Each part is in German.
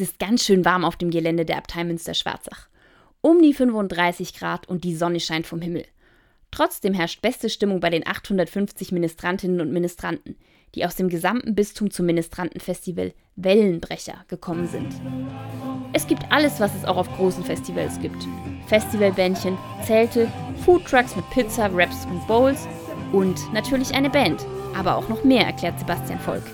Es ist ganz schön warm auf dem Gelände der Abtei Münster-Schwarzach. Um die 35 Grad und die Sonne scheint vom Himmel. Trotzdem herrscht beste Stimmung bei den 850 Ministrantinnen und Ministranten, die aus dem gesamten Bistum zum Ministrantenfestival Wellenbrecher gekommen sind. Es gibt alles, was es auch auf großen Festivals gibt. Festivalbändchen, Zelte, Foodtrucks mit Pizza, Wraps und Bowls und natürlich eine Band. Aber auch noch mehr, erklärt Sebastian Volk.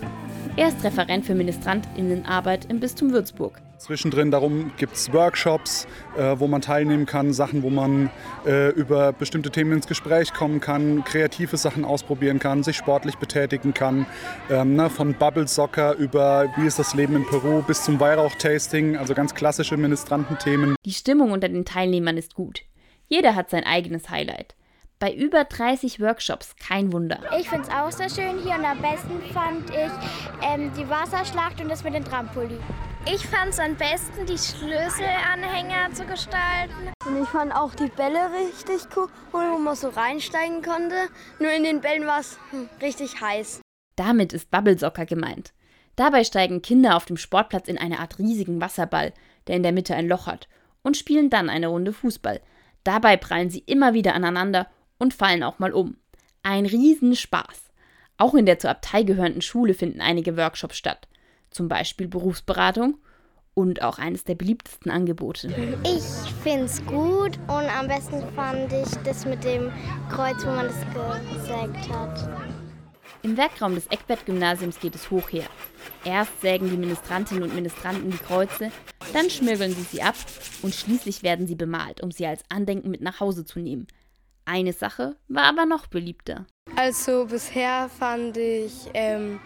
Er ist Referent für Ministrantinnenarbeit im Bistum Würzburg. Zwischendrin darum gibt es Workshops, äh, wo man teilnehmen kann, Sachen, wo man äh, über bestimmte Themen ins Gespräch kommen kann, kreative Sachen ausprobieren kann, sich sportlich betätigen kann. Ähm, ne, von Bubble Soccer über wie ist das Leben in Peru bis zum Weihrauch-Tasting, also ganz klassische Ministrantenthemen. Die Stimmung unter den Teilnehmern ist gut. Jeder hat sein eigenes Highlight. Bei über 30 Workshops kein Wunder. Ich finde es auch sehr schön hier und am besten fand ich ähm, die Wasserschlacht und das mit dem Trampolin. Ich fand es am besten, die Schlüsselanhänger zu gestalten. Und ich fand auch die Bälle richtig cool, wo man so reinsteigen konnte. Nur in den Bällen war es hm, richtig heiß. Damit ist Bubble Soccer gemeint. Dabei steigen Kinder auf dem Sportplatz in eine Art riesigen Wasserball, der in der Mitte ein Loch hat, und spielen dann eine Runde Fußball. Dabei prallen sie immer wieder aneinander und fallen auch mal um. Ein Riesenspaß. Auch in der zur Abtei gehörenden Schule finden einige Workshops statt, zum Beispiel Berufsberatung und auch eines der beliebtesten Angebote. Ich finde es gut und am besten fand ich das mit dem Kreuz, wo man das gesägt hat. Im Werkraum des Eckbert-Gymnasiums geht es hoch her. Erst sägen die Ministrantinnen und Ministranten die Kreuze, dann schmirgeln sie sie ab und schließlich werden sie bemalt, um sie als Andenken mit nach Hause zu nehmen. Eine Sache war aber noch beliebter. Also bisher fand ich ähm,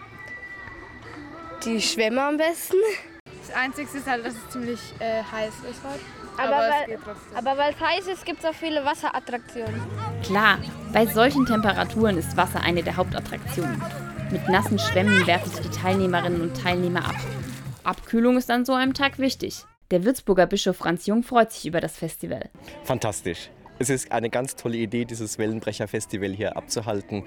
die Schwämme am besten. Das Einzige ist halt, dass es ziemlich äh, heiß ist heute. Aber, aber, weil, aber weil es heiß ist, gibt es auch viele Wasserattraktionen. Klar, bei solchen Temperaturen ist Wasser eine der Hauptattraktionen. Mit nassen Schwämmen werfen sich die Teilnehmerinnen und Teilnehmer ab. Abkühlung ist an so einem Tag wichtig. Der Würzburger Bischof Franz Jung freut sich über das Festival. Fantastisch. Es ist eine ganz tolle Idee, dieses Wellenbrecher-Festival hier abzuhalten,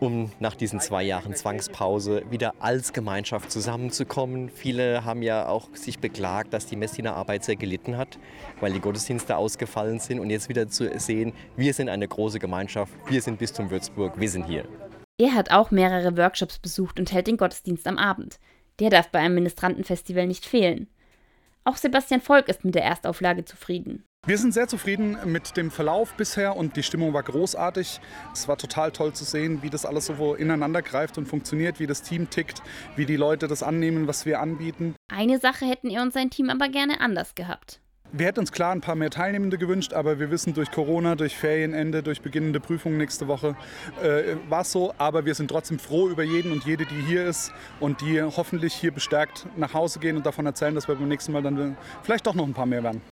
um nach diesen zwei Jahren Zwangspause wieder als Gemeinschaft zusammenzukommen. Viele haben ja auch sich beklagt, dass die Messiner Arbeit sehr gelitten hat, weil die Gottesdienste ausgefallen sind. Und jetzt wieder zu sehen, wir sind eine große Gemeinschaft, wir sind Bistum Würzburg, wir sind hier. Er hat auch mehrere Workshops besucht und hält den Gottesdienst am Abend. Der darf bei einem Ministrantenfestival nicht fehlen. Auch Sebastian Volk ist mit der Erstauflage zufrieden. Wir sind sehr zufrieden mit dem Verlauf bisher und die Stimmung war großartig. Es war total toll zu sehen, wie das alles so ineinander greift und funktioniert, wie das Team tickt, wie die Leute das annehmen, was wir anbieten. Eine Sache hätten er und sein Team aber gerne anders gehabt. Wir hätten uns klar ein paar mehr Teilnehmende gewünscht, aber wir wissen durch Corona, durch Ferienende, durch beginnende Prüfungen nächste Woche äh, war es so. Aber wir sind trotzdem froh über jeden und jede, die hier ist und die hoffentlich hier bestärkt nach Hause gehen und davon erzählen, dass wir beim nächsten Mal dann vielleicht doch noch ein paar mehr werden.